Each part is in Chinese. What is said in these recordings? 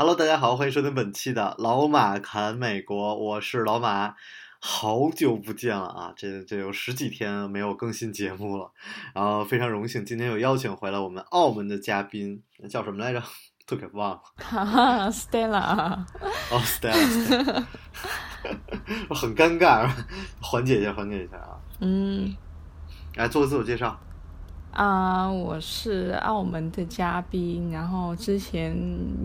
Hello，大家好，欢迎收听本期的老马侃美国，我是老马。好久不见了啊，这这有十几天没有更新节目了，然后非常荣幸今天又邀请回来我们澳门的嘉宾，叫什么来着？都给忘了。哈哈，Stella，哦，Stella，很尴尬，缓解一下，缓解一下啊。嗯来做个自我介绍。啊、我是澳门的嘉宾，然后之前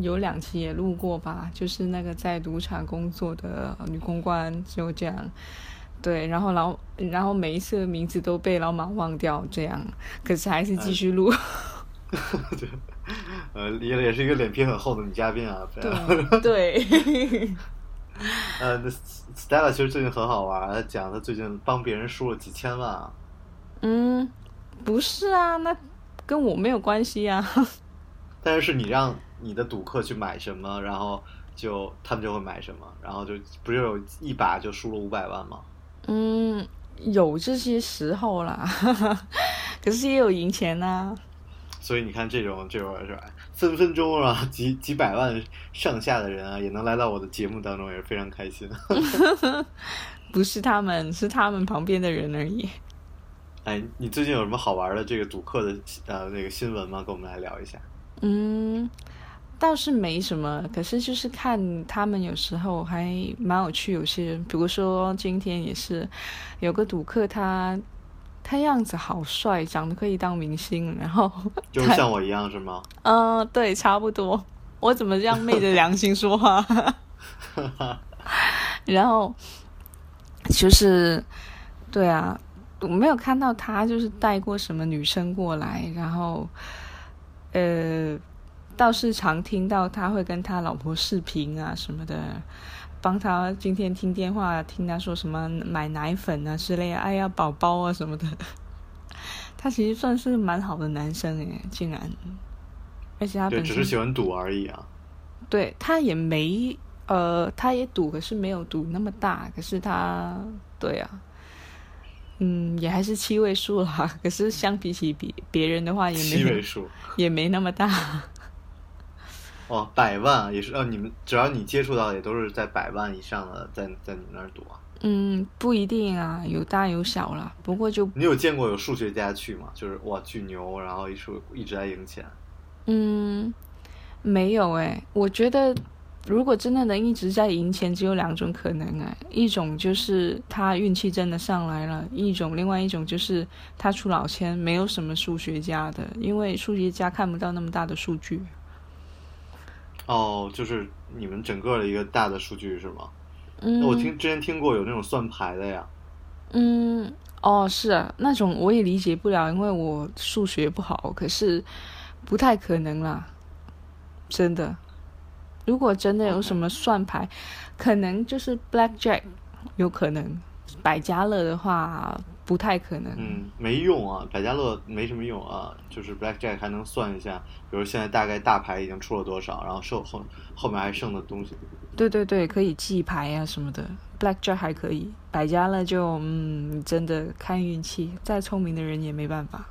有两期也录过吧，就是那个在赌场工作的女公关，就这样。对，然后老，然后每一次的名字都被老马忘掉，这样，可是还是继续录。对，呃，也也是一个脸皮很厚的女嘉宾啊。对对，呃，那 Stella 其实最近很好玩，她讲她最近帮别人输了几千万啊。嗯，不是啊，那跟我没有关系啊。但是是你让你的赌客去买什么，然后就他们就会买什么，然后就不是有一把就输了五百万吗？嗯，有这些时候啦，可是也有赢钱呐、所以你看这种这种是吧，分分钟啊几几百万上下的人啊，也能来到我的节目当中，也是非常开心。不是他们，是他们旁边的人而已。哎，你最近有什么好玩的这个赌客的呃那个新闻吗？跟我们来聊一下。嗯，倒是没什么，可是就是看他们有时候还蛮有趣。有些人，比如说今天也是有个赌客他，他样子好帅，长得可以当明星，然后 就是像我一样是吗？嗯、对，差不多。我怎么这样昧着良心说话？然后就是，对啊，我没有看到他就是带过什么女生过来，然后呃，倒是常听到他会跟他老婆视频啊什么的，帮他今天听电话听他说什么买奶粉啊之类的，哎呀宝宝啊什么的。他其实算是蛮好的男生诶，竟然，而且他只是喜欢赌而已啊。对他也没呃，他也赌，可是没有赌那么大。可是他对啊，嗯，也还是七位数啦。可是相比起别别人的话，也没七位数 也没那么大。哦，百万也是哦，你们只要你接触到的也都是在百万以上的，在在你们那儿赌啊。嗯，不一定啊，有大有小啦。不过就你有见过有数学家去吗？就是哇巨牛，然后一说一直在赢钱。嗯，没有诶，我觉得如果真的能一直在赢钱，只有两种可能啊，一种就是他运气真的上来了，一种另外一种就是他出老千，没有什么数学家的，因为数学家看不到那么大的数据。哦，就是你们整个的一个大的数据是吗？嗯，我听之前听过有那种算牌的呀。嗯，哦，是啊，那种我也理解不了，因为我数学不好，可是不太可能啦，真的。如果真的有什么算牌可能就是 blackjack，有可能。百家乐的话不太可能。嗯，没用啊，百家乐没什么用啊，就是 blackjack 还能算一下，比如现在大概大牌已经出了多少，然后剩后后面还剩的东西。对对对，可以记牌啊什么的，blackjack 还可以，百家乐就嗯，真的看运气，再聪明的人也没办法。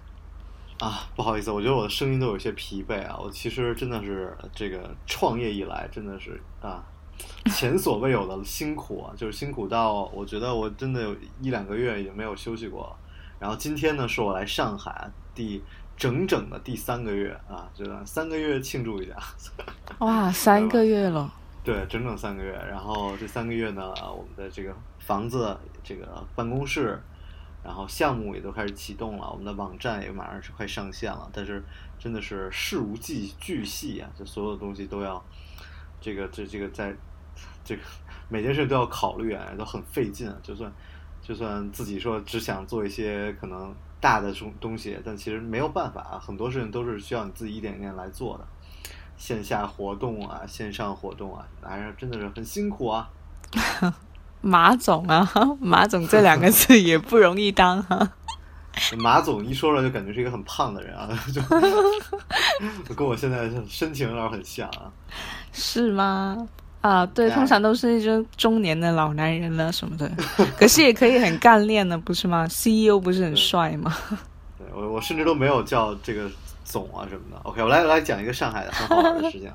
啊，不好意思，我觉得我的声音都有些疲惫啊。我其实真的是这个创业以来，真的是啊，前所未有的辛苦啊，就是辛苦到我觉得我真的有一两个月已经没有休息过了。然后今天呢，是我来上海第整整的第三个月啊，这个三个月庆祝一下。哇，三个月了，对，整整三个月。然后这三个月呢，我们的这个房子、这个办公室，然后项目也都开始启动了，我们的网站也马上是快上线了。但是真的是事无巨巨细啊，这所有东西都要这个这这个在这个每件事都要考虑啊，都很费劲啊。就算就算自己说只想做一些可能大的东东西，但其实没有办法啊，很多事情都是需要你自己一点一点来做的。线下活动啊、线上活动啊，还是真的是很辛苦啊。马总啊，马总这两个字 也不容易当哈、马总一说出来就感觉是一个很胖的人啊，就就跟我现在身形有点很像啊。是吗？啊，对，哎通常都是一些中年的老男人了什么的，可是也可以很干练的，不是吗？CEO 不是很帅吗？对我我甚至都没有叫这个总啊什么的。OK，我来来讲一个上海的很好玩的事情啊。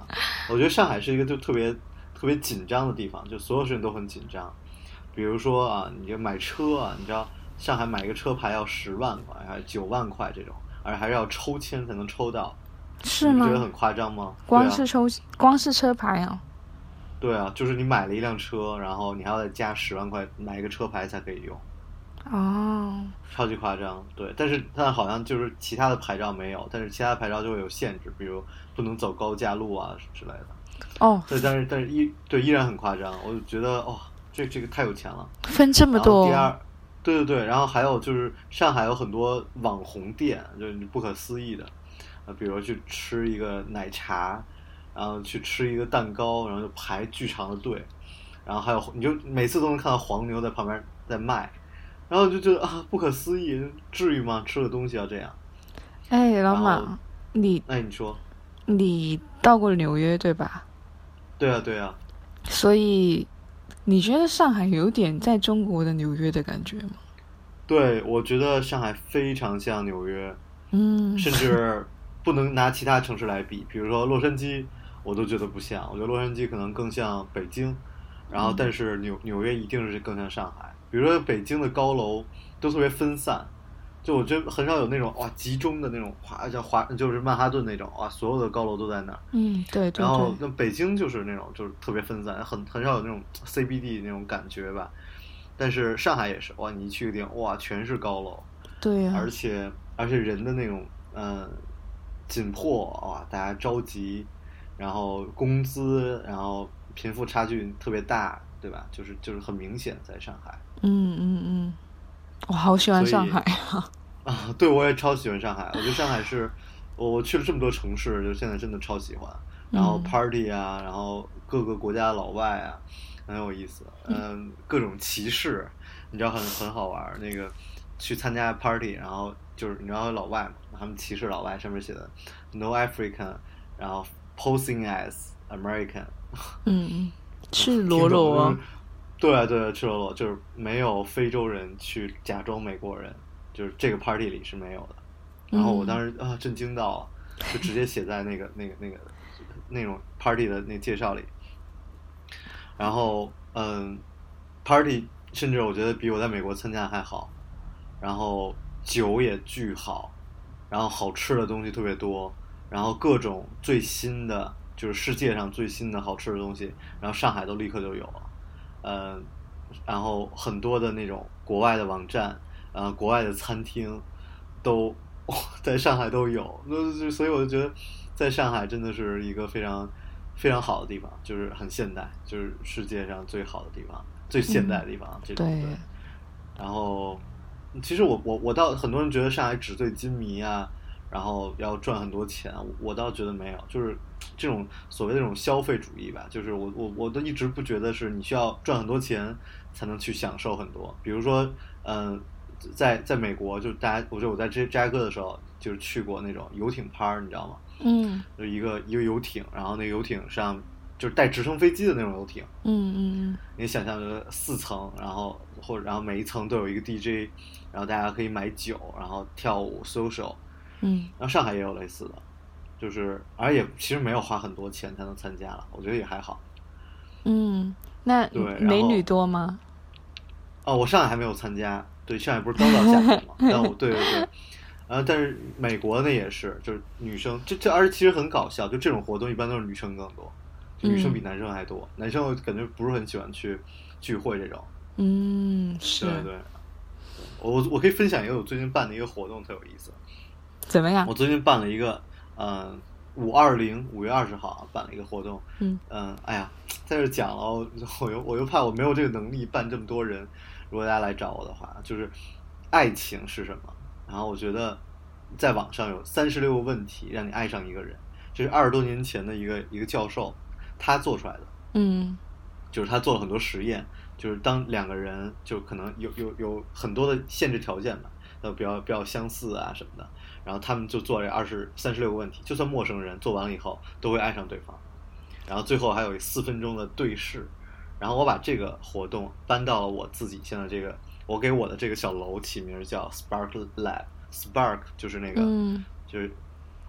我觉得上海是一个就特别特别紧张的地方，就所有事情都很紧张。比如说啊，你就买车啊，你知道上海买一个车牌要十万块还是九万块这种，而还是要抽签才能抽到，是吗你觉？得很夸张吗？光是抽，光是车牌啊？对啊，就是你买了一辆车，然后你还要再加十万块买一个车牌才可以用。哦，超级夸张，对，但是但好像就是其他的牌照没有，但是其他牌照就会有限制，比如不能走高架路啊之类的。哦，对，但是但是依对依然很夸张，我就觉得哦，这这个太有钱了。分这么多第二，对对对，然后还有就是上海有很多网红店，就是不可思议的，呃，比如去吃一个奶茶，然后去吃一个蛋糕，然后就排巨长的队，然后还有你就每次都能看到黄牛在旁边在卖，然后就觉得啊不可思议，至于吗？吃个东西要这样？哎，老马，你那你说，你到过纽约对吧？对啊对啊，所以你觉得上海有点在中国的纽约的感觉吗？对我觉得上海非常像纽约，嗯，甚至不能拿其他城市来比，比如说洛杉矶，我都觉得不像。我觉得洛杉矶可能更像北京，然后但是纽纽约一定是更像上海。比如说北京的高楼都特别分散，就我觉得很少有那种哇集中的那种华叫华就是曼哈顿那种哇所有的高楼都在那儿。嗯，对对然后对，那北京就是那种就是特别分散，很很少有那种 CBD 那种感觉吧。但是上海也是哇，你一去个地方哇全是高楼，对呀、而且而且人的那种嗯、呃紧迫哇，大家着急，然后工资，然后贫富差距特别大，对吧？就是就是很明显在上海嗯嗯嗯，我好喜欢上海啊！啊，对我也超喜欢上海，我觉得上海是我我去了这么多城市，就现在真的超喜欢。然后嗯 party 啊，然后各个国家的老外啊，很有意思。嗯，各种歧视，你知道很很好玩儿。那个去参加 party，然后就是你知道有老外嘛，他们歧视老外，上面写的 No African，然后 posing as American，嗯嗯，赤裸裸哦听懂就是，对啊对啊，赤裸裸就是没有非洲人去假装美国人，就是这个 party 里是没有的。然后我当时啊震惊到了，就直接写在那个那个那个那种 party 的那介绍里。然后嗯，party 甚至我觉得比我在美国参加的还好，然后酒也巨好，然后好吃的东西特别多，然后各种最新的就是世界上最新的好吃的东西，然后上海都立刻就有了，嗯，然后很多的那种国外的网站，呃，国外的餐厅都在上海都有，那就所以我就觉得在上海真的是一个非常非常好的地方，就是很现代，就是世界上最好的地方，最现代的地方，这种对对。然后，其实我我我倒很多人觉得上海纸醉金迷啊，然后要赚很多钱，我我倒觉得没有，就是这种所谓的这种消费主义吧，就是我我我都一直不觉得是你需要赚很多钱才能去享受很多，比如说，嗯、在在美国，就大家，我觉得我在芝芝加哥的时候，就是去过那种游艇趴儿，你知道吗？嗯就一个一个游艇，然后那个游艇上就是带直升飞机的那种游艇，嗯嗯嗯你想象着四层，然后或者然后每一层都有一个 DJ，然后大家可以买酒，然后跳舞 social，嗯然后上海也有类似的，就是而且其实没有花很多钱才能参加了，我觉得也还好。嗯，那对美女多吗？哦，我上海还没有参加，对，上海不是刚到夏天 嘛，但我对对对，呃，但是美国那也是，就是女生，这这而且其实很搞笑，就这种活动一般都是女生更多，女生比嗯男生还多，男生我感觉不是很喜欢去聚会这种，嗯，是对对。我我可以分享一个我最近办的一个活动，特有意思。怎么样我？最近办了一个，嗯，五二零五月二十号啊办了一个活动，嗯嗯，哎呀，在这讲了，我我又我又怕我没有这个能力办这么多人，如果大家来找我的话，就是爱情是什么？然后我觉得在网上有三十六个问题让你爱上一个人，这是二十多年前的一个一个教授他做出来的，嗯就是他做了很多实验，就是当两个人就可能有有有很多的限制条件吧，呃，比较比较相似啊什么的，然后他们就做了二十三十六个问题，就算陌生人做完了以后都会爱上对方，然后最后还有四分钟的对视，然后我把这个活动搬到了我自己现在这个，我给我的这个小楼起名叫 Spark Lab，Spark 就是那个、嗯就是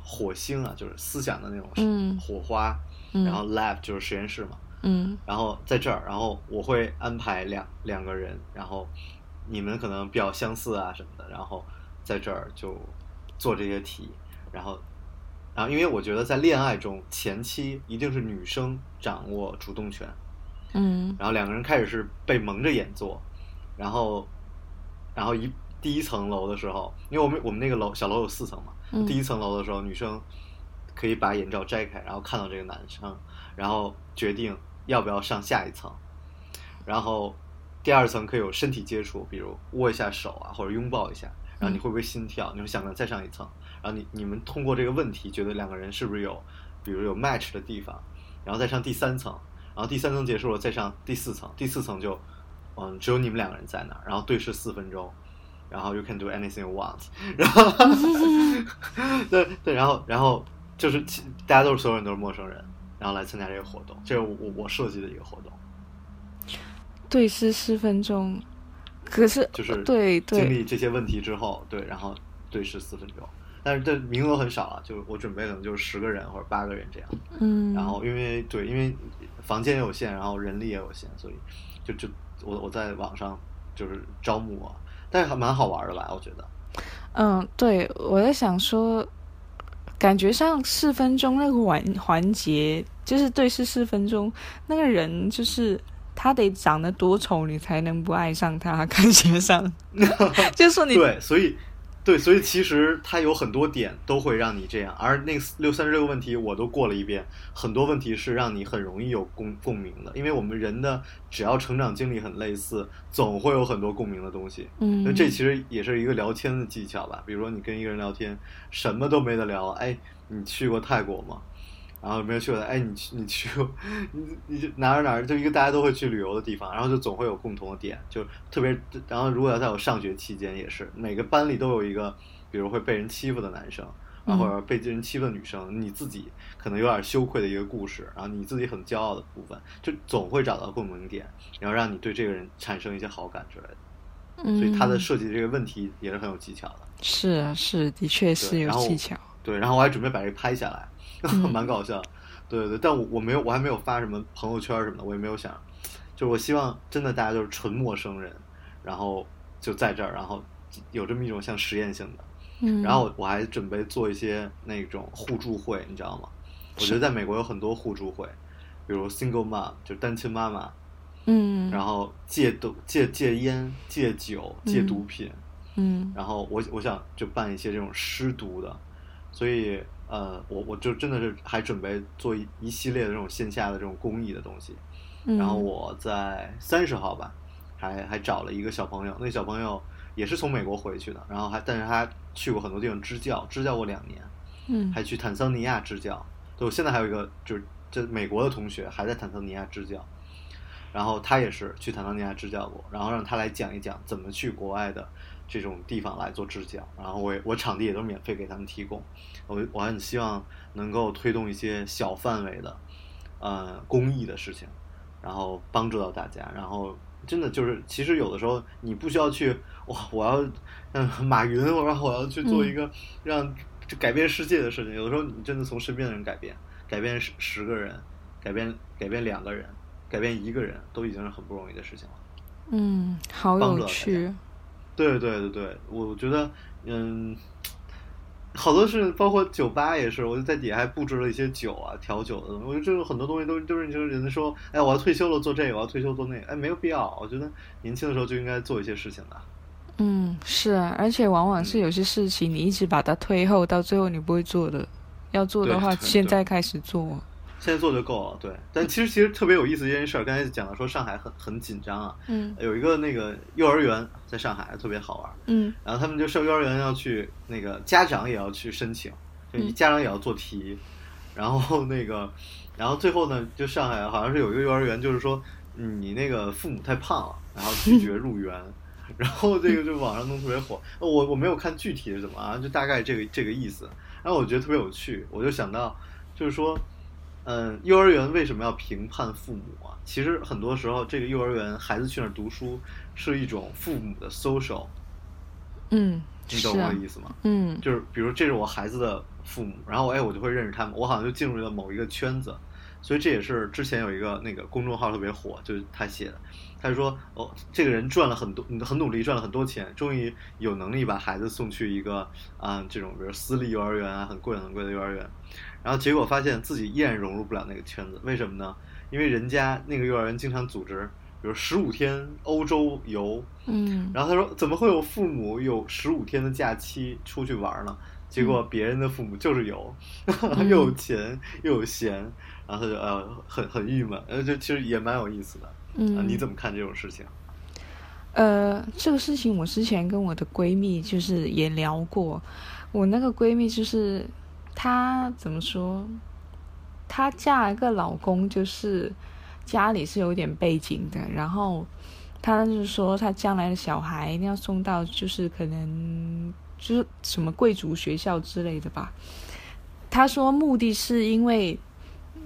火星啊，就是思想的那种嗯火花，嗯然后 Lab 就是实验室嘛。嗯然后在这儿，然后我会安排两两个人，然后你们可能比较相似啊什么的，然后在这儿就做这些题，然后，然后因为我觉得在恋爱中前期一定是女生掌握主动权，嗯。然后两个人开始是被蒙着眼做，然后，然后一第一层楼的时候，因为我们我们那个楼小楼有四层嘛，嗯。第一层楼的时候，女生可以把眼罩摘开，然后看到这个男生，然后决定要不要上下一层，然后第二层可以有身体接触，比如握一下手啊，或者拥抱一下，然后你会不会心跳？你会想着再上一层，然后你你们通过这个问题，觉得两个人是不是有，比如有 match 的地方，然后再上第三层，然后第三层结束了，再上第四层，第四层就，嗯，只有你们两个人在那儿，然后对视四分钟，然后 you can do anything you want，然后，对对，然后然后就是大家都是所有人都是陌生人，然后来参加这个活动，这是我我设计的一个活动，对视四分钟，可是就是对对经历这些问题之后，对，然后对视四分钟，但是这名额很少啊，就我准备可能就是十个人或者八个人这样，嗯，然后因为对，因为房间有限，然后人力也有限，所以就就我我在网上就是招募啊，但是还蛮好玩的吧，我觉得。嗯，对，我在想说，感觉上四分钟那个环环节，就是对视四分钟，那个人就是他得长得多丑，你才能不爱上他，感觉上，就说你对，所以对，所以其实它有很多点都会让你这样，而那六三十六个问题我都过了一遍，很多问题是让你很容易有共共鸣的，因为我们人的只要成长经历很类似，总会有很多共鸣的东西。嗯那，这其实也是一个聊天的技巧吧。比如说你跟一个人聊天，什么都没得聊，哎，你去过泰国吗？然后没有去过的，哎，你去 你去过，你你哪儿哪儿就一个大家都会去旅游的地方，然后就总会有共同的点，就特别，然后如果要在我上学期间也是，每个班里都有一个，比如会被人欺负的男生，然后或者被人欺负的女生，你自己可能有点羞愧的一个故事，然后你自己很骄傲的部分，就总会找到共鸣点，然后让你对这个人产生一些好感之类的。所以他的嗯设计这个问题也是很有技巧的。是啊是，的确是有技巧，对，然后我还准备把这个拍下来，嗯 蛮搞笑。对对对，但我我没有，我还没有发什么朋友圈什么的，我也没有想，就是我希望真的大家就是纯陌生人，然后就在这儿，然后有这么一种像实验性的。嗯，然后我还准备做一些那种互助会，你知道吗？我觉得在美国有很多互助会，比如 single mom 就单亲妈妈，嗯，然后戒毒、戒戒烟、戒酒、戒毒品，嗯。然后我我想就办一些这种失毒的，所以呃，我我就真的是还准备做一一系列的这种线下的这种公益的东西。嗯，然后我在三十号吧，还还找了一个小朋友，那个小朋友也是从美国回去的，然后还但是他去过很多地方支教，支教过两年，嗯还去坦桑尼亚支教。对，我现在还有一个就是这美国的同学还在坦桑尼亚支教，然后他也是去坦桑尼亚支教过，然后让他来讲一讲怎么去国外的这种地方来做支教，然后我也我场地也都免费给他们提供，我我很希望能够推动一些小范围的呃公益的事情，然后帮助到大家，然后真的就是其实有的时候你不需要去哇我要嗯马云，然后我要去做一个让就改变世界的事情，有的时候你真的从身边的人改变，改变十十个人，改变改变两个人，改变一个人，都已经是很不容易的事情了。嗯，好有趣，对对对对，我觉得嗯，好多是包括酒吧也是，我就在底下还布置了一些酒啊、调酒的。我觉得这种很多东西都都是就是人家说，哎，我要退休了做这个，我要退休做那个，哎，没有必要。我觉得年轻的时候就应该做一些事情的。嗯，是啊，而且往往是有些事情你一直把它推后，到最后你不会做的，要做的话，现在开始做。现在做就够了，对。但其实其实特别有意思的一件事儿，刚才讲到说上海很很紧张啊，嗯。有一个那个幼儿园在上海特别好玩，嗯。然后他们就上幼儿园要去那个家长也要去申请，就你嗯家长也要做题，然后那个，然后最后呢，就上海好像是有一个幼儿园，就是说嗯你那个父母太胖了，然后拒绝入园。然后这个就网上弄特别火，我我没有看具体是怎么啊，就大概这个这个意思。然后我觉得特别有趣，我就想到，就是说，嗯，幼儿园为什么要评判父母啊？其实很多时候，这个幼儿园孩子去那儿读书是一种父母的 social。嗯，你懂我的意思吗？嗯，就是比如这是我孩子的父母，然后哎我就会认识他们，我好像就进入了某一个圈子。所以这也是之前有一个那个公众号特别火，就是他写的。他就说：“哦，这个人赚了很多，很努力赚了很多钱，终于有能力把孩子送去一个啊这种比如私立幼儿园啊，很贵很贵的幼儿园。然后结果发现自己依然融入不了那个圈子，为什么呢？因为人家那个幼儿园经常组织，比如十五天欧洲游，嗯，然后他说怎么会有父母有十五天的假期出去玩呢？结果别人的父母就是有，又有钱又有闲，然后他就呃很很郁闷，呃就其实也蛮有意思的。”嗯，你怎么看这种事情？呃，这个事情我之前跟我的闺蜜就是也聊过。我那个闺蜜就是她怎么说？她嫁了个老公，就是家里是有点背景的。然后她就是说，她将来的小孩一定要送到，就是可能就是什么贵族学校之类的吧。她说目的是因为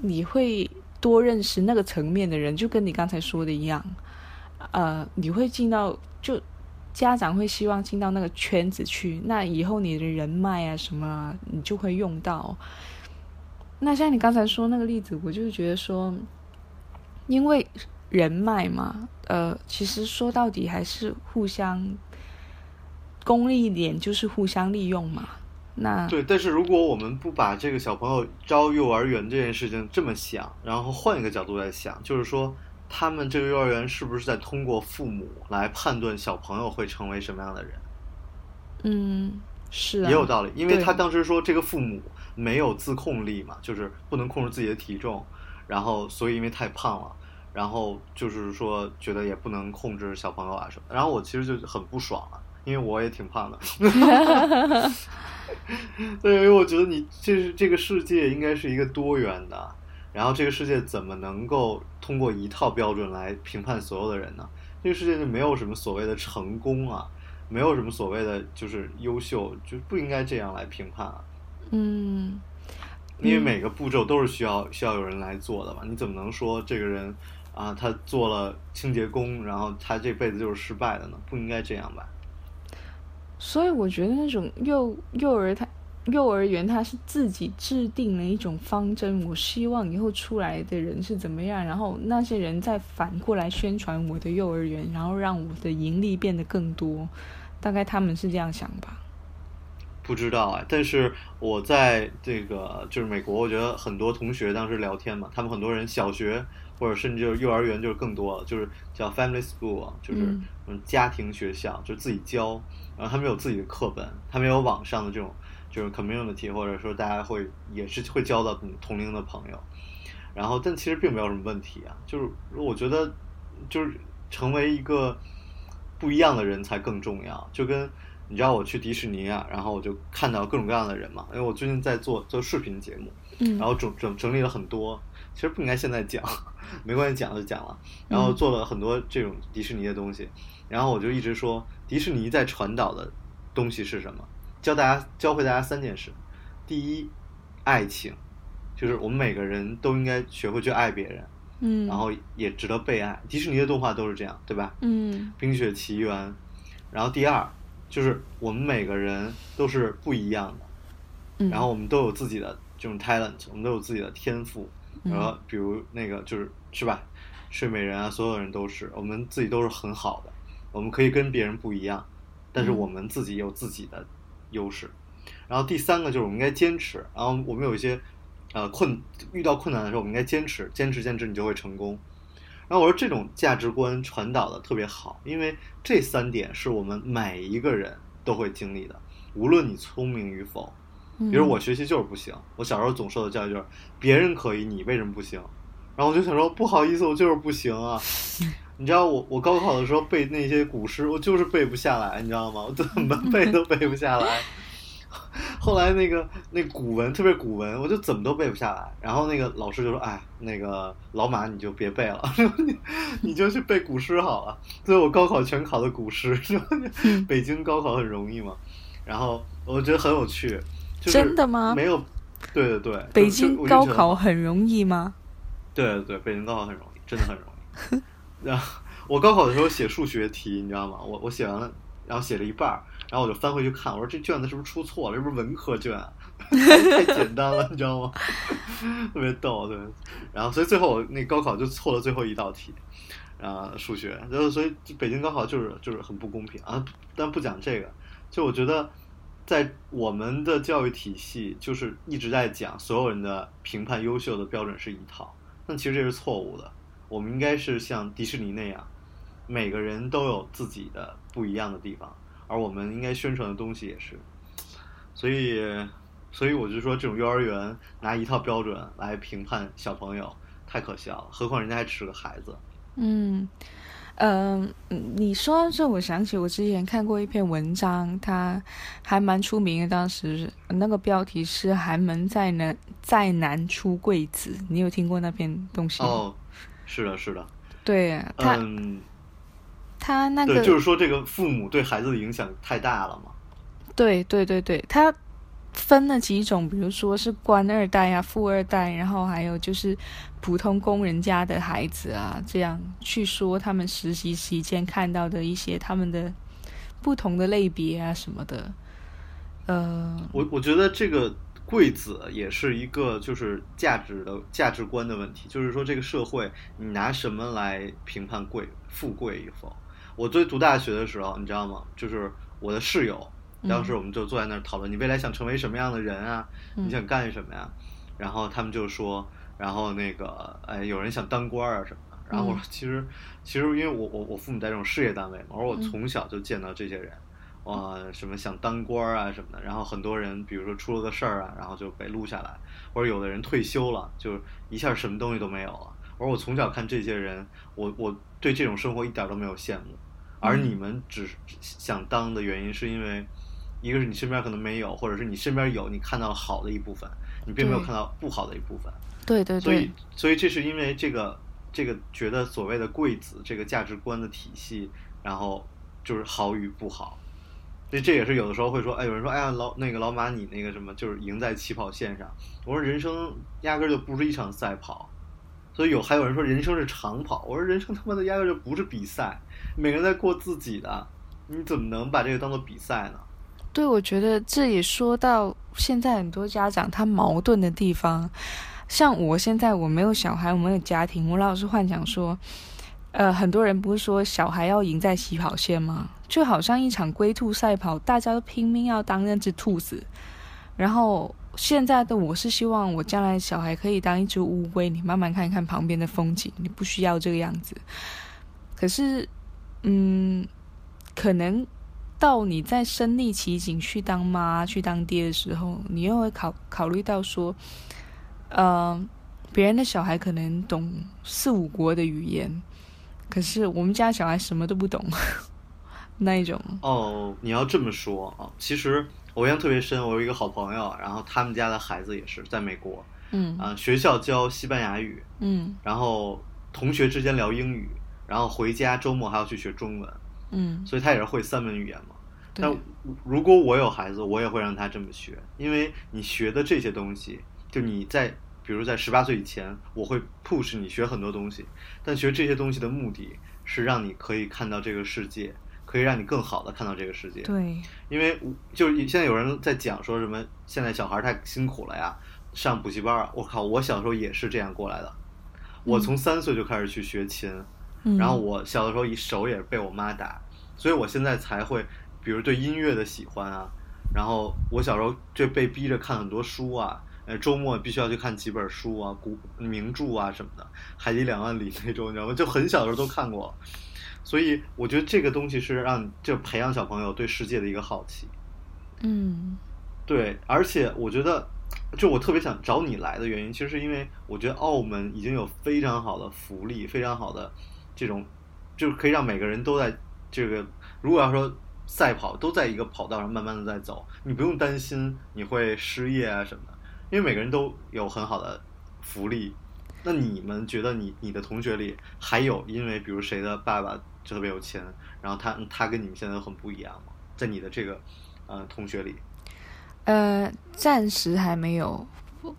你会。多认识那个层面的人，就跟你刚才说的一样，呃，你会进到就家长会希望进到那个圈子去，那以后你的人脉啊什么，你就会用到。那像你刚才说那个例子，我就是觉得说，因为人脉嘛，呃，其实说到底还是互相功利一点，就是互相利用嘛。那对，但是如果我们不把这个小朋友招幼儿园这件事情这么想，然后换一个角度来想，就是说，他们这个幼儿园是不是在通过父母来判断小朋友会成为什么样的人？嗯，是也有道理，因为他当时说这个父母没有自控力嘛，就是不能控制自己的体重，然后所以因为太胖了，然后就是说觉得也不能控制小朋友啊什么，然后我其实就很不爽了，因为我也挺胖的。对，因为我觉得你这是这个世界应该是一个多元的，然后这个世界怎么能够通过一套标准来评判所有的人呢？这个世界就没有什么所谓的成功啊，没有什么所谓的就是优秀，就不应该这样来评判啊。嗯，因为每个步骤都是需要需要有人来做的嘛，你怎么能说这个人啊，他做了清洁工，然后他这辈子就是失败的呢？不应该这样吧？所以我觉得那种幼幼儿他幼儿园他是自己制定了一种方针，我希望以后出来的人是怎么样，然后那些人再反过来宣传我的幼儿园，然后让我的盈利变得更多，大概他们是这样想吧。不知道啊，但是我在这个就是美国，我觉得很多同学当时聊天嘛，他们很多人小学或者甚至就是幼儿园就是更多了，就是叫 family school，就是嗯家庭学校，就自己教。然后他们有自己的课本，他们有网上的这种就是 community，或者说大家会也是会交到同龄的朋友。然后，但其实并没有什么问题啊。就是我觉得，就是成为一个不一样的人才更重要。就跟你知道，我去迪士尼啊，然后我就看到各种各样的人嘛。因为我最近在做做视频节目，嗯，然后整整整理了很多。其实不应该现在讲，没关系，讲就讲了。然后做了很多这种迪士尼的东西。然后我就一直说，迪士尼在传导的东西是什么？教大家教会大家三件事：第一，爱情，就是我们每个人都应该学会去爱别人，嗯，然后也值得被爱。迪士尼的动画都是这样，对吧？嗯，冰雪奇缘。然后第二，就是我们每个人都是不一样的，嗯然后我们都有自己的这种 talent，我们都有自己的天赋。然后比如那个就是是吧？睡美人啊，所有人都是，我们自己都是很好的。我们可以跟别人不一样，但是我们自己有自己的优势。然后第三个就是我们应该坚持。然后我们有一些呃困遇到困难的时候，我们应该坚持，坚持，坚持，你就会成功。然后我说这种价值观传导的特别好，因为这三点是我们每一个人都会经历的，无论你聪明与否。比如我学习就是不行，我小时候总受的教育就是别人可以，你为什么不行？然后我就想说不好意思，我就是不行啊。你知道我我高考的时候背那些古诗，我就是背不下来，你知道吗？我怎么背都背不下来。后来那个那古文，特别古文，我就怎么都背不下来。然后那个老师就说：“哎，那个老马你就别背了，你你就去背古诗好了。”所以我高考全考的古诗，北京高考很容易嘛。然后我觉得很有趣，就是真的吗没有，对对对，北京高考很容易吗？对对对，北京高考很容易，真的很容易。然后我高考的时候写数学题，你知道吗？我我写完了，然后写了一半儿，然后我就翻回去看，我说这卷子是不是出错了？这不是文科卷，太简单了，你知道吗？特别逗，对。然后所以最后我那高考就错了最后一道题，啊，数学。然后所以北京高考就是就是很不公平啊。但不讲这个，就我觉得。在我们的教育体系，就是一直在讲所有人的评判优秀的标准是一套，但其实这是错误的。我们应该是像迪士尼那样，每个人都有自己的不一样的地方，而我们应该宣传的东西也是。所以，所以我就说，这种幼儿园拿一套标准来评判小朋友，太可笑了。何况人家还只是个孩子。嗯，嗯、你说到这，我想起我之前看过一篇文章，它还蛮出名的。当时那个标题是“寒门再难再难出贵子”，你有听过那篇东西吗？哦，是的，是的。对他，嗯，他那个，就是说这个父母对孩子的影响太大了嘛。对对对对，他分了几种，比如说是官二代啊、富二代，然后还有就是普通工人家的孩子啊，这样去说他们实习期间看到的一些他们的不同的类别啊什么的。呃，我我觉得这个贵子也是一个就是价值的价值观的问题，就是说这个社会你拿什么来评判贵富贵与否？我最读大学的时候，你知道吗？就是我的室友，当时我们就坐在那儿讨论，你未来想成为什么样的人啊？你想干什么呀？然后他们就说，然后那个哎，有人想当官啊什么的。然后我说，其实其实因为我我我父母在这种事业单位嘛，我说我从小就见到这些人。哇，什么想当官儿啊什么的，然后很多人，比如说出了个事儿啊，然后就被录下来，或者有的人退休了，就一下什么东西都没有了。我说我从小看这些人，我我对这种生活一点都没有羡慕，而你们只想当的原因是因为，一个是你身边可能没有，或者是你身边有，你看到了好的一部分，你并没有看到不好的一部分。对对对所以，，所以这是因为这个这个觉得所谓的贵子这个价值观的体系，然后就是好与不好。所以这也是有的时候会说，哎，有人说，哎呀，老那个老马你那个什么，就是赢在起跑线上。我说人生压根儿就不是一场赛跑，所以有还有人说人生是长跑。我说人生他妈的压根儿就不是比赛，每个人在过自己的，你怎么能把这个当做比赛呢？对，我觉得这也说到现在很多家长他矛盾的地方。像我现在我没有小孩，我没有家庭，我老是幻想说，呃，很多人不是说小孩要赢在起跑线吗？就好像一场龟兔赛跑，大家都拼命要当那只兔子。然后现在的我是希望我将来小孩可以当一只乌龟，你慢慢看一看旁边的风景，你不需要这个样子。可是，嗯，可能到你在身历其境去当妈、去当爹的时候，你又会考考虑到说，呃，别人的小孩可能懂四五国的语言，可是我们家小孩什么都不懂，那一种。哦，你要这么说啊，其实我印象特别深，我有一个好朋友，然后他们家的孩子也是在美国，嗯。啊、学校教西班牙语，嗯。然后同学之间聊英语，然后回家周末还要去学中文，嗯，所以他也是会三门语言嘛。但，如果我有孩子，我也会让他这么学，因为你学的这些东西，就你在比如在十八岁以前，我会 push 你学很多东西，但学这些东西的目的是让你可以看到这个世界，可以让你更好的看到这个世界。对，因为就是现在有人在讲说什么现在小孩太辛苦了呀，上补习班啊，我靠，我小时候也是这样过来的，我从三岁就开始去学琴，嗯然后我小的时候一手也是被我妈打，所以我现在才会，比如对音乐的喜欢啊，然后我小时候就被逼着看很多书啊，呃，周末必须要去看几本书啊，古名著啊什么的，海底两万里那种，你知道吗？就很小的时候都看过，所以我觉得这个东西是让就培养小朋友对世界的一个好奇。嗯对，而且我觉得，就我特别想找你来的原因，其实是因为我觉得澳门已经有非常好的福利，非常好的这种，就是可以让每个人都在这个，如果要说赛跑，都在一个跑道上慢慢的在走，你不用担心你会失业啊什么的，因为每个人都有很好的福利。那你们觉得你你的同学里还有因为比如谁的爸爸就特别有钱，然后他他跟你们现在都很不一样吗？在你的这个呃同学里，呃，暂时还没有，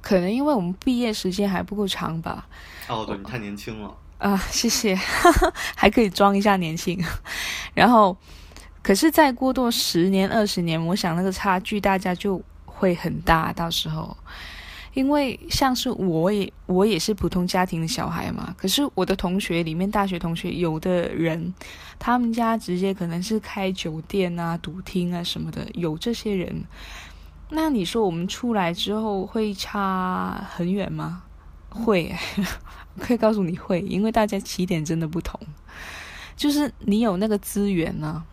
可能因为我们毕业时间还不够长吧。哦，对你太年轻了。啊，谢谢，还可以装一下年轻。然后，可是再过多十年、二十年，我想那个差距大家就会很大。到时候，因为像是我也我也是普通家庭的小孩嘛。可是我的同学里面，大学同学有的人，他们家直接可能是开酒店啊、赌厅啊什么的，有这些人。那你说我们出来之后会差很远吗？会。可以告诉你会，因为大家起点真的不同，就是你有那个资源呢，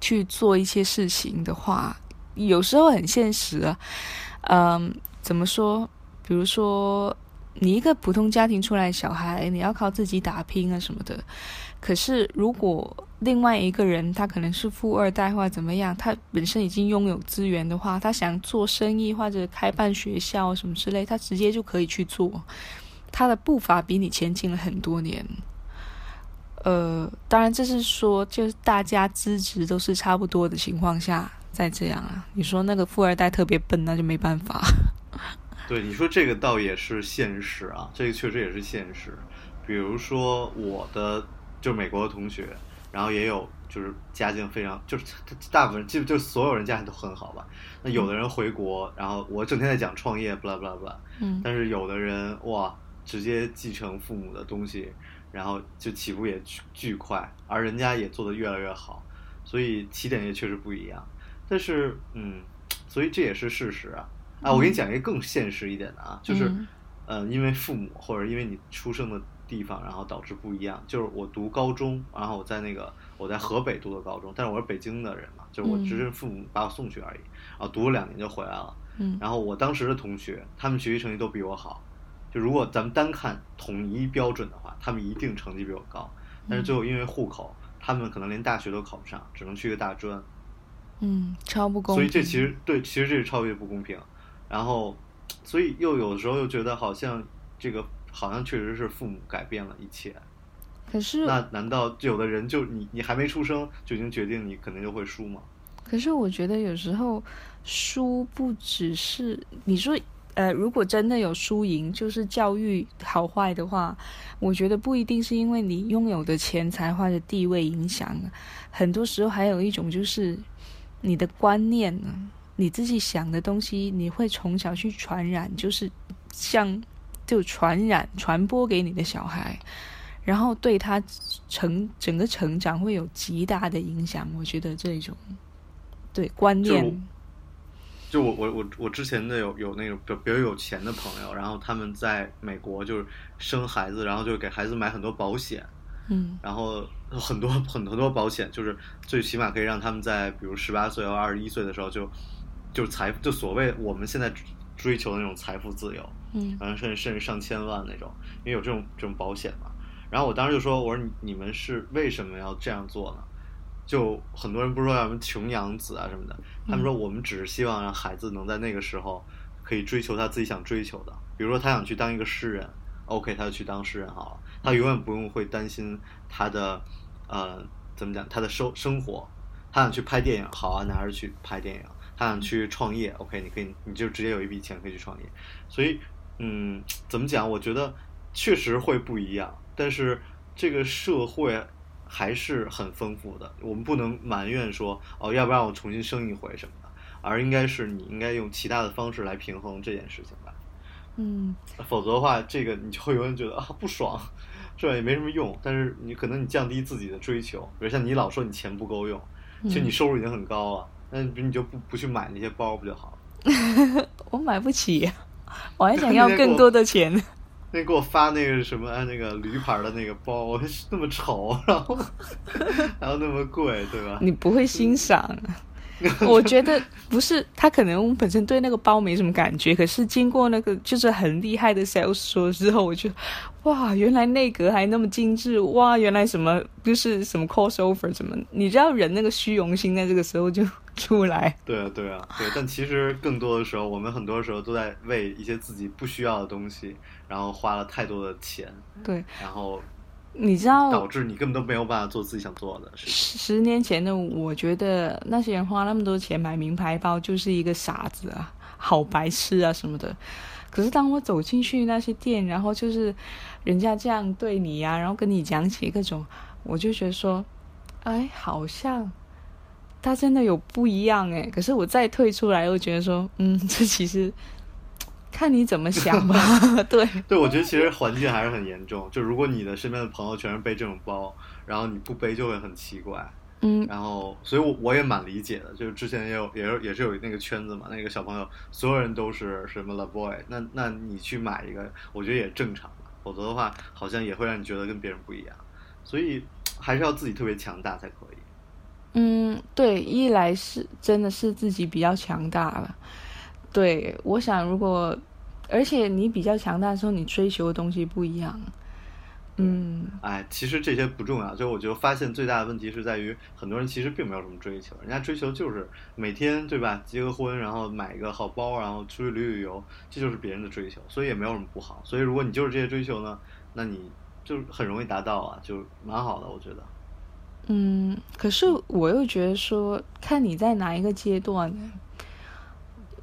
去做一些事情的话，有时候很现实啊。嗯，怎么说？比如说，你一个普通家庭出来小孩，你要靠自己打拼啊什么的。可是，如果另外一个人他可能是富二代或者怎么样，他本身已经拥有资源的话，他想做生意或者开办学校什么之类，他直接就可以去做。他的步伐比你前进了很多年，呃，当然这是说，就是大家资质都是差不多的情况下再这样啊。你说那个富二代特别笨，那就没办法。对，你说这个倒也是现实啊，这个确实也是现实。比如说我的就美国的同学，然后也有就是家境非常，就是大部分基本就所有人家境都很好吧。那有的人回国，然后我整天在讲创业，不啦不啦不啦，嗯，但是有的人哇。直接继承父母的东西，然后就起步也巨快，而人家也做得越来越好，所以起点也确实不一样。但是，嗯，所以这也是事实啊。啊，我给你讲一个更现实一点的啊，就是，呃，因为父母或者因为你出生的地方，然后导致不一样。就是我读高中，然后我在那个我在河北读的高中，但是我是北京的人嘛，就是我只是父母把我送去而已，然后读了两年就回来了。嗯，然后我当时的同学，他们学习成绩都比我好。就如果咱们单看统一标准的话，他们一定成绩比我高，但是最后因为户口，他们可能连大学都考不上，只能去一个大专。嗯，超不公平。所以这其实对，其实这是超越不公平。然后，所以又有的时候又觉得好像这个好像确实是父母改变了一切。可是，那难道有的人就你你还没出生就已经决定你肯定就会输吗？可是我觉得有时候输不只是你说。呃，如果真的有输赢，就是教育好坏的话，我觉得不一定是因为你拥有的钱财或者地位影响，很多时候还有一种就是你的观念呢，你自己想的东西，你会从小去传染，就是像就传染传播给你的小孩，然后对他成整个成长会有极大的影响。我觉得这种对观念。就我我我我之前的有有那种比比较有钱的朋友，然后他们在美国就是生孩子，然后就给孩子买很多保险，嗯，然后很多很 很多保险，就是最起码可以让他们在比如十八岁或二十一岁的时候就就财就所谓我们现在追求的那种财富自由，嗯，然后甚至甚至上千万那种，因为有这种这种保险嘛。然后我当时就说，我说你们是为什么要这样做呢？就很多人不是说要什么穷养子啊什么的，他们说我们只是希望让孩子能在那个时候可以追求他自己想追求的，比如说他想去当一个诗人，OK，他就去当诗人好了，他永远不用会担心他的呃怎么讲他的生生活，他想去拍电影好啊，拿着去拍电影，他想去创业，OK，你可以你就直接有一笔钱可以去创业，所以嗯怎么讲，我觉得确实会不一样，但是这个社会。还是很丰富的，我们不能埋怨说哦，要不然我重新生一回什么的，而应该是你应该用其他的方式来平衡这件事情吧。嗯，否则的话，这个你就会永远觉得啊不爽，是吧？也没什么用。但是你可能你降低自己的追求，比如像你老说你钱不够用，其实你收入已经很高了，那你就不不去买那些包不就好了？我买不起，我还想要更多的钱。那给我发那个什么那个驴牌的那个包，那么丑，然后 然后那么贵，对吧？你不会欣赏，我觉得不是，他可能本身对那个包没什么感觉，可是经过那个就是很厉害的 sales 说之后，我就哇，原来内阁还那么精致，哇，原来什么就是什么 crossover 什么，你知道人那个虚荣心在这个时候就出来。对啊，对啊，对。但其实更多的时候，我们很多时候都在为一些自己不需要的东西，然后花了太多的钱，对，然后你知道导致你根本都没有办法做自己想做的事。十十年前的我觉得那些人花那么多钱买名牌包就是一个傻子啊，好白痴啊什么的。可是当我走进去那些店，然后就是人家这样对你呀、然后跟你讲起各种，我就觉得说，哎，好像他真的有不一样哎。可是我再退出来，又觉得说，嗯，这其实看你怎么想吧。对，对，我觉得其实环境还是很严重。就如果你的身边的朋友全是背这种包，然后你不背就会很奇怪。嗯然后，所以我我也蛮理解的，就是之前也有也有也是有那个圈子嘛，那个小朋友所有人都是什么 La Boy，那那你去买一个，我觉得也正常的，否则的话好像也会让你觉得跟别人不一样，所以还是要自己特别强大才可以。嗯，对，一来是真的是自己比较强大了。对，我想如果，而且你比较强大的时候，你追求的东西不一样。嗯，哎，其实这些不重要，就我就发现最大的问题是在于很多人其实并没有什么追求，人家追求就是每天对吧，结个婚，然后买一个好包，然后出去旅旅游，这就是别人的追求，所以也没有什么不好。所以如果你就是这些追求呢，那你就很容易达到啊，就蛮好的，我觉得。嗯，可是我又觉得说，看你在哪一个阶段呢？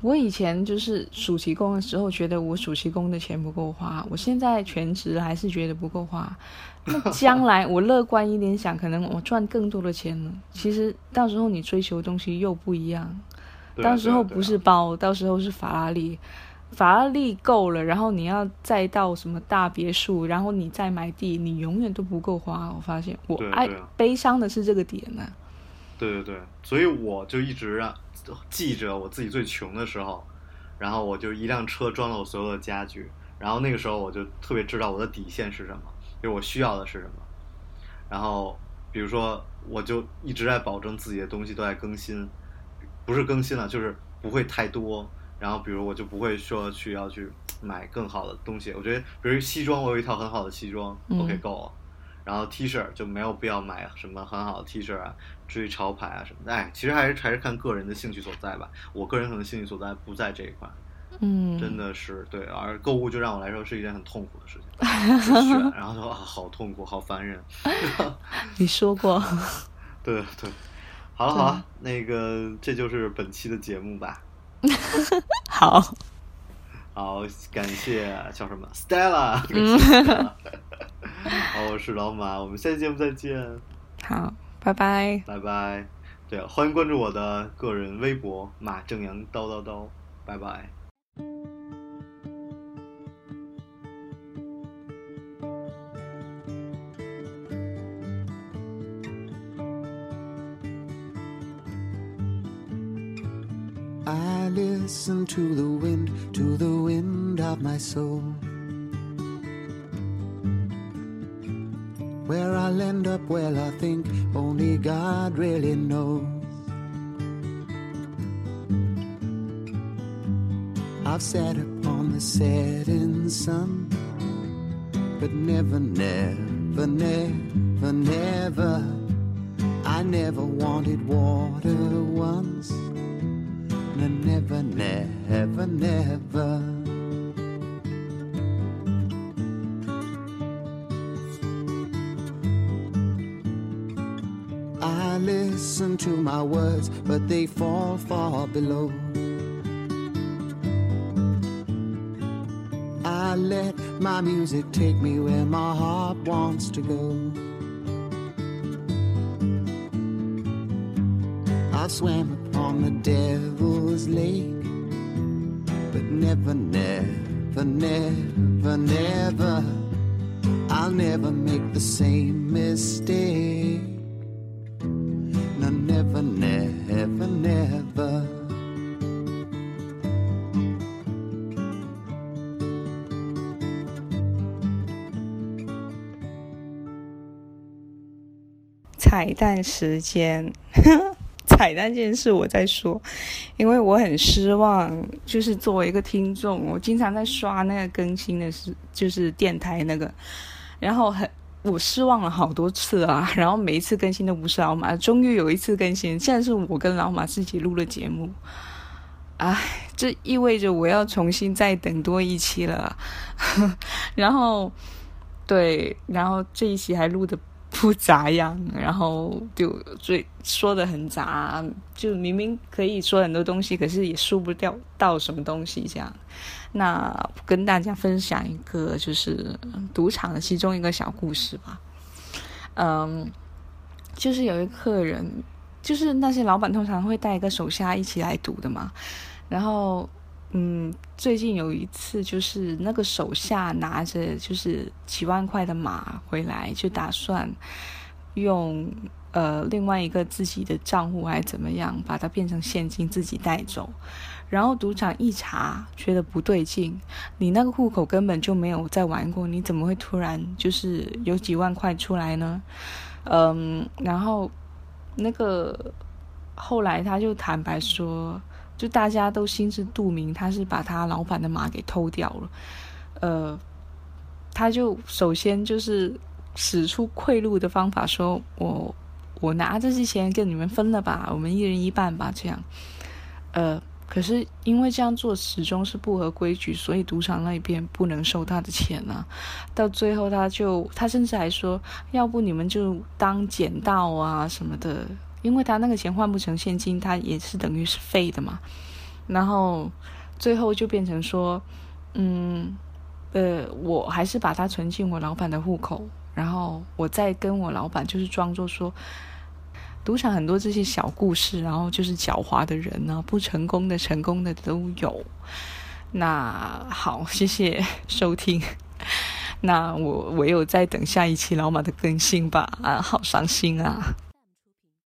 我以前就是暑期工的时候，觉得我暑期工的钱不够花，我现在全职还是觉得不够花。那将来我乐观一点想，可能我赚更多的钱了。其实到时候你追求的东西又不一样，到时候不是包，到时候是法拉利。法拉利够了，然后你要再到什么大别墅，然后你再买地，你永远都不够花。我发现我爱悲伤的是这个点呢、对对对，所以我就一直让记着我自己最穷的时候，然后我就一辆车装了我所有的家具，然后那个时候我就特别知道我的底线是什么，就是我需要的是什么。然后比如说，我就一直在保证自己的东西都在更新，不是更新了，就是不会太多。然后比如我就不会说去要去买更好的东西，我觉得比如西装，我有一套很好的西装、嗯 o k 够了。然后 T 恤就没有必要买什么很好的 T 恤啊，追潮牌啊什么的。哎，其实还是还是看个人的兴趣所在吧。我个人可能兴趣所在不在这一块，嗯，真的是对。而购物就让我来说是一件很痛苦的事情，就选，然后说啊，好痛苦，好烦人。你说过，对对，好了好了，那个这就是本期的节目吧。好，好，感谢叫什么 Stella 好，我是老马，我们下期节目再见，好，拜拜。拜拜。对了，欢迎关注我的个人微博马正阳叨叨叨，拜拜。I listen to the wind, to the wind of my soul. Where I'll end up, well, I think only God really knows. I've sat upon the setting sun, but never, never, never, never. I never wanted water once. No, never, never, never. To my words, but they fall far below. I let my music take me where my heart wants to go. I've swam upon the devil's lake, but never, never, never, never, I'll never make the same mistake. 彩蛋时间”，彩彩蛋这件事我在说，因为我很失望。就是作为一个听众，我经常在刷那个更新的是，就是电台那个，然后很我失望了好多次啊。然后每一次更新都不是老马，终于有一次更新，现在是我跟老马自己录了节目。唉，这意味着我要重新再等多一期了。然后，对，然后这一期还录的。不咋样，然后就最说的很杂，就明明可以说很多东西，可是也说不掉到什么东西这样。那跟大家分享一个就是赌场的其中一个小故事吧。嗯，就是有一客人，就是那些老板通常会带一个手下一起来赌的嘛，然后。嗯，最近有一次，就是那个手下拿着就是几万块的马回来，就打算用呃另外一个自己的账户还怎么样，把它变成现金自己带走。然后赌场一查，觉得不对劲，你那个户口根本就没有在玩过，你怎么会突然就是有几万块出来呢？嗯，然后那个后来他就坦白说。就大家都心知肚明，他是把他老板的马给偷掉了。呃，他就首先就是使出贿赂的方法，说我我拿这些钱跟你们分了吧，我们一人一半吧，这样。呃，可是因为这样做始终是不合规矩，所以赌场那边不能收他的钱呢。到最后，他就他甚至还说，要不你们就当捡到啊什么的。因为他那个钱换不成现金，他也是等于是废的嘛。然后最后就变成说，嗯，呃，我还是把它存进我老板的户口，然后我再跟我老板就是装作说，赌场很多这些小故事，然后就是狡猾的人呢，不成功的、成功的都有。那好，谢谢收听。那我唯有再等下一期老马的更新吧。啊，好伤心啊。